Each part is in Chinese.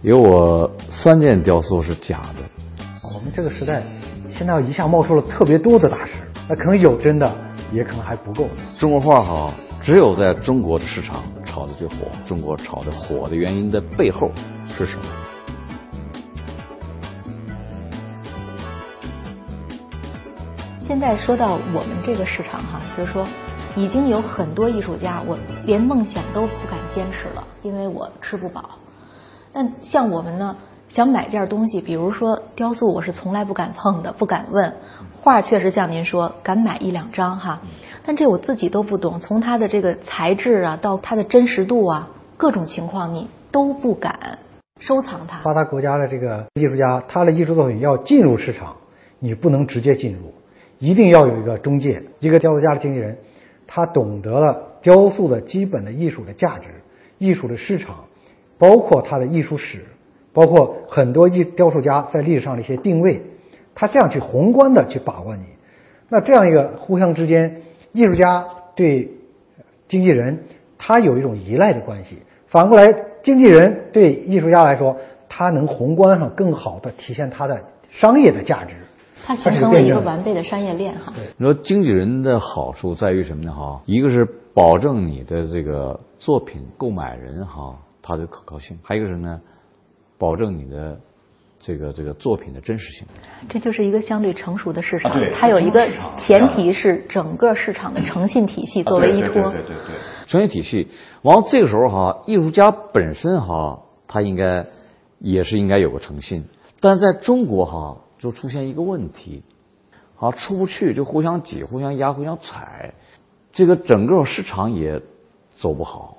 有我三件雕塑是假的。我们这个时代，现在一下冒出了特别多的大师，那可能有真的，也可能还不够。中国画哈，只有在中国的市场炒的最火。中国炒的火的原因的背后是什么？现在说到我们这个市场哈，就是说，已经有很多艺术家，我连梦想都不敢坚持了，因为我吃不饱。但像我们呢，想买件东西，比如说雕塑，我是从来不敢碰的，不敢问。画确实像您说，敢买一两张哈，但这我自己都不懂，从它的这个材质啊，到它的真实度啊，各种情况你都不敢收藏它。发达国家的这个艺术家，他的艺术作品要进入市场，你不能直接进入。一定要有一个中介，一个雕塑家的经纪人，他懂得了雕塑的基本的艺术的价值、艺术的市场，包括它的艺术史，包括很多艺雕塑家在历史上的一些定位，他这样去宏观的去把握你。那这样一个互相之间，艺术家对经纪人他有一种依赖的关系，反过来经纪人对艺术家来说，他能宏观上更好的体现他的商业的价值。它形成了一个完备的商业链哈。你说经纪人的好处在于什么呢？哈，一个是保证你的这个作品购买人哈他的可靠性，还有一个是呢，保证你的这个这个作品的真实性。这就是一个相对成熟的市场，它有一个前提是整个市场的诚信体系作为依托。对对对对。诚信体系，完这个时候哈，艺术家本身哈，他应该也是应该有个诚信，但在中国哈。就出现一个问题，啊，出不去就互相挤、互相压、互相踩，这个整个市场也走不好，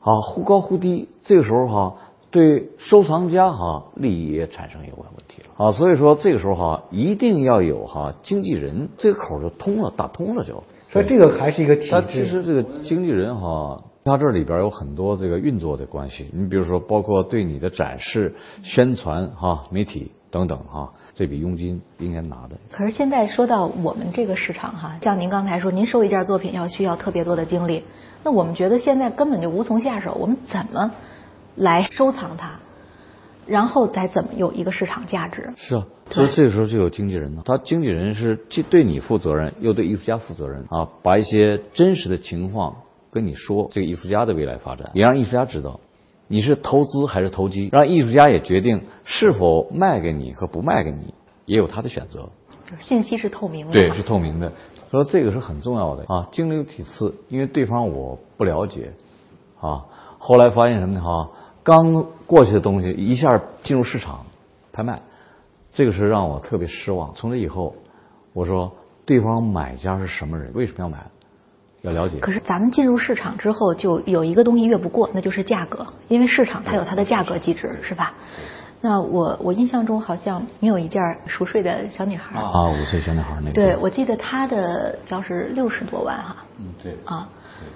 啊，忽高忽低，这个时候哈，对收藏家哈利益也产生一个问题了，啊，所以说这个时候哈，一定要有哈经纪人，这个口就通了，打通了就。所以这个还是一个体制。其实这个经纪人哈，他这里边有很多这个运作的关系，你比如说包括对你的展示、宣传哈、媒体等等哈。这笔佣金应该拿的。可是现在说到我们这个市场哈，像您刚才说，您收一件作品要需要特别多的精力，那我们觉得现在根本就无从下手。我们怎么来收藏它，然后再怎么有一个市场价值？是啊，所以这个时候就有经纪人了。他经纪人是既对你负责任，又对艺术家负责任啊，把一些真实的情况跟你说，这个艺术家的未来发展，也让艺术家知道。你是投资还是投机？让艺术家也决定是否卖给你和不卖给你，也有他的选择。信息是透明的。对，是透明的。说这个是很重要的啊，经流体次，因为对方我不了解啊。后来发现什么呢？哈，刚过去的东西一下进入市场拍卖，这个是让我特别失望。从这以后，我说对方买家是什么人？为什么要买？要了解。可是咱们进入市场之后，就有一个东西越不过，那就是价格，因为市场它有它的价格机制，是吧？那我我印象中好像你有一件熟睡的小女孩啊，五岁小女孩那个。对，我记得她的要是六十多万哈。嗯，对。啊，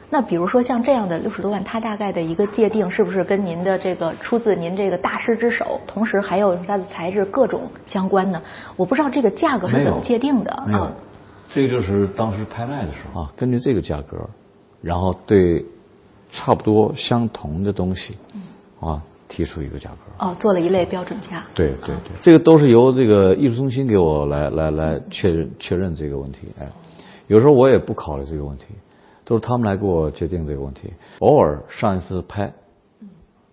那比如说像这样的六十多万，它大概的一个界定是不是跟您的这个出自您这个大师之手，同时还有它的材质各种相关呢？我不知道这个价格是怎么界定的啊。这个就是当时拍卖的时候啊，根据这个价格，然后对差不多相同的东西，啊提出一个价格。哦，做了一类标准价。对对对，这个都是由这个艺术中心给我来来来确认确认这个问题。哎，有时候我也不考虑这个问题，都是他们来给我决定这个问题。偶尔上一次拍，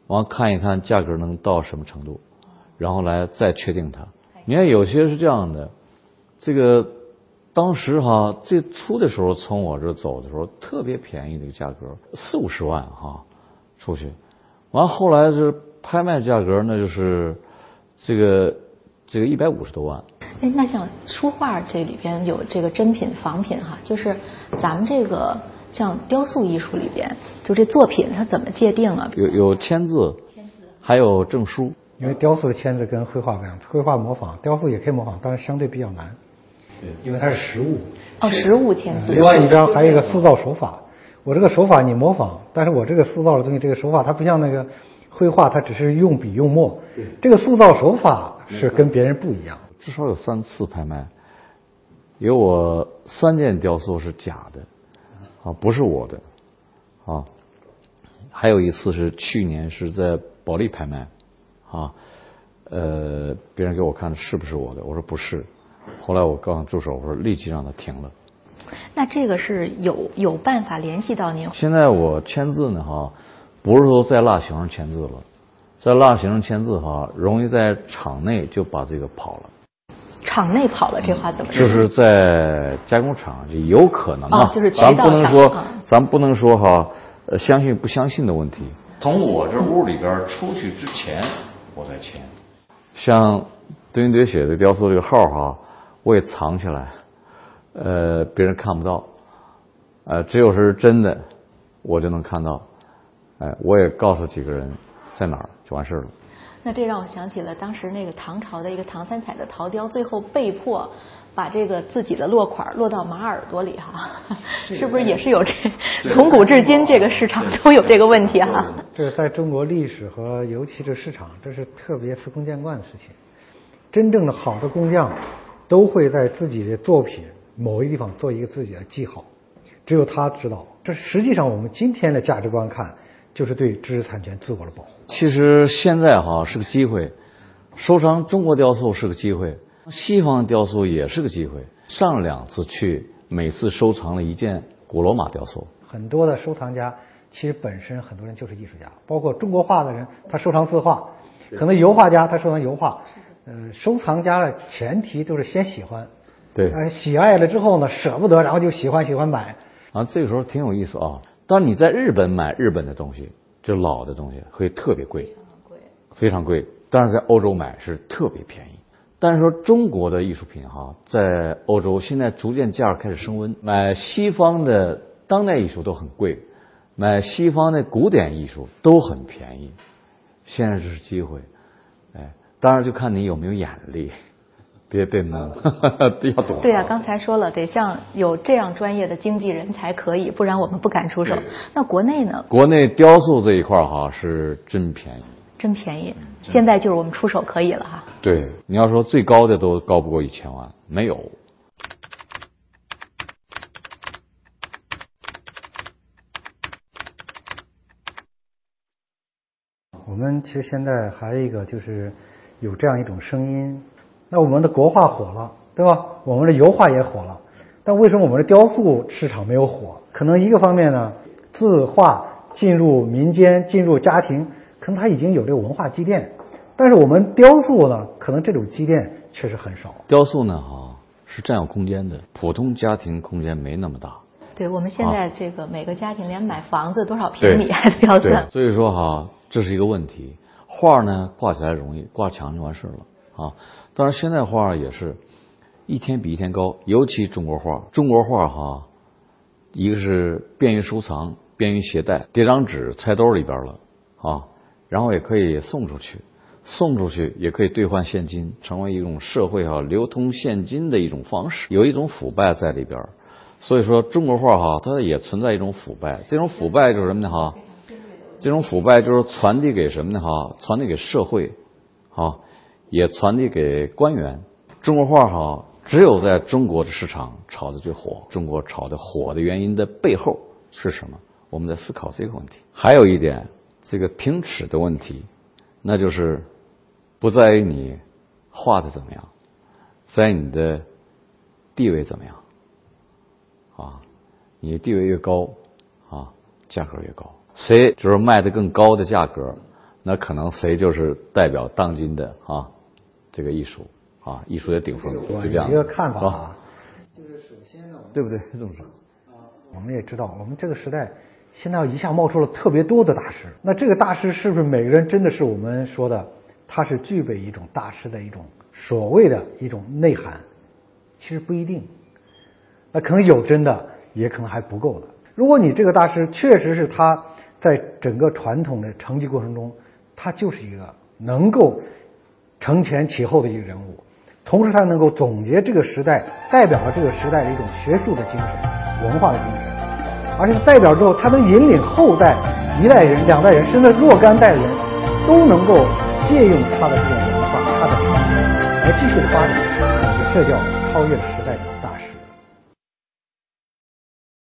完看一看价格能到什么程度，然后来再确定它。你看有些是这样的，这个。当时哈最初的时候从我这走的时候特别便宜的一个价格四五十万哈出去，完后来是拍卖价格那就是这个这个一百五十多万。哎，那像书画这里边有这个真品仿品哈，就是咱们这个像雕塑艺术里边，就这作品它怎么界定啊？有有签字，签字，还有证书。因为雕塑的签字跟绘画不一样，绘画模仿，雕塑也可以模仿，但是相对比较难。因为它是实物，哦，实物签字。另外一张还有一个塑造手法，我这个手法你模仿，但是我这个塑造的东西，这个手法它不像那个绘画，它只是用笔用墨。这个塑造手法是跟别人不一样。至少有三次拍卖，有我三件雕塑是假的，啊，不是我的，啊，还有一次是去年是在保利拍卖，啊，呃，别人给我看的是不是我的？我说不是。后来我告诉助手，我说立即让他停了。那这个是有有办法联系到您？现在我签字呢，哈，不是说在蜡形上签字了，在蜡形上签字哈，容易在场内就把这个跑了。场内跑了，这话怎么说？就是在加工厂就有可能啊，就是咱不能说，咱不能说哈，呃，相信不相信的问题。从我这屋里边出去之前，我再签。像堆云堆雪的雕塑这个号哈，我也藏起来。呃，别人看不到，呃，只有是真的，我就能看到。哎，我也告诉几个人在哪儿，就完事了。那这让我想起了当时那个唐朝的一个唐三彩的陶雕，最后被迫把这个自己的落款落到马耳朵里哈，是不是也是有这？从古至今这个市场都有这个问题哈。这在中国历史和尤其这市场，这是特别司空见惯的事情。真正的好的工匠都会在自己的作品。某一地方做一个自己的记号，只有他知道。这实际上我们今天的价值观看，就是对知识产权自我的保护。其实现在哈是个机会，收藏中国雕塑是个机会，西方雕塑也是个机会。上两次去，每次收藏了一件古罗马雕塑。很多的收藏家其实本身很多人就是艺术家，包括中国画的人，他收藏字画；可能油画家他收藏油画。呃，收藏家的前提都是先喜欢。对，喜爱了之后呢，舍不得，然后就喜欢喜欢买。啊，这个时候挺有意思啊。当你在日本买日本的东西，就老的东西会特别贵，贵，非常贵。但是在欧洲买是特别便宜。但是说中国的艺术品哈，在欧洲现在逐渐价开始升温。买西方的当代艺术都很贵，买西方的古典艺术都很便宜。现在这是机会，哎，当然就看你有没有眼力。别被蒙，比较懂。对呀，刚才说了，得像有这样专业的经纪人才可以，不然我们不敢出手。那国内呢？国内雕塑这一块哈是真便宜，真便宜。现在就是我们出手可以了哈。对，你要说最高的都高不过一千万，没有。我们其实现在还有一个就是有这样一种声音。那我们的国画火了，对吧？我们的油画也火了，但为什么我们的雕塑市场没有火？可能一个方面呢，字画进入民间、进入家庭，可能它已经有这个文化积淀，但是我们雕塑呢，可能这种积淀确实很少。雕塑呢，哈，是占有空间的，普通家庭空间没那么大。对，我们现在这个每个家庭连买房子多少平米还得要算。所以说哈，这是一个问题。画呢，挂起来容易，挂墙就完事了啊。当然，现在画也是一天比一天高，尤其中国画。中国画哈，一个是便于收藏、便于携带，叠张纸揣兜里边了啊，然后也可以送出去，送出去也可以兑换现金，成为一种社会哈流通现金的一种方式。有一种腐败在里边，所以说中国画哈，它也存在一种腐败。这种腐败就是什么呢哈？这种腐败就是传递给什么呢哈？传递给社会，啊。也传递给官员。中国画哈，只有在中国的市场炒的最火。中国炒的火的原因的背后是什么？我们在思考这个问题。还有一点，这个平尺的问题，那就是不在于你画的怎么样，在你的地位怎么样。啊，你地位越高，啊，价格越高。谁就是卖的更高的价格，那可能谁就是代表当今的啊。这个艺术啊，艺术的顶峰，就这样。一个看法啊，就是首先呢，对不对？这么说啊，我们也知道，我们这个时代现在一下冒出了特别多的大师。那这个大师是不是每个人真的是我们说的，他是具备一种大师的一种所谓的一种内涵？其实不一定。那可能有真的，也可能还不够的。如果你这个大师确实是他在整个传统的成绩过程中，他就是一个能够。承前启后的一个人物，同时他能够总结这个时代，代表了这个时代的一种学术的精神、文化的精神，而且代表之后，他能引领后代一代人、两代人，甚至若干代人，都能够借用他的这种文化、他的创意，来继续的发展，这叫超越了时。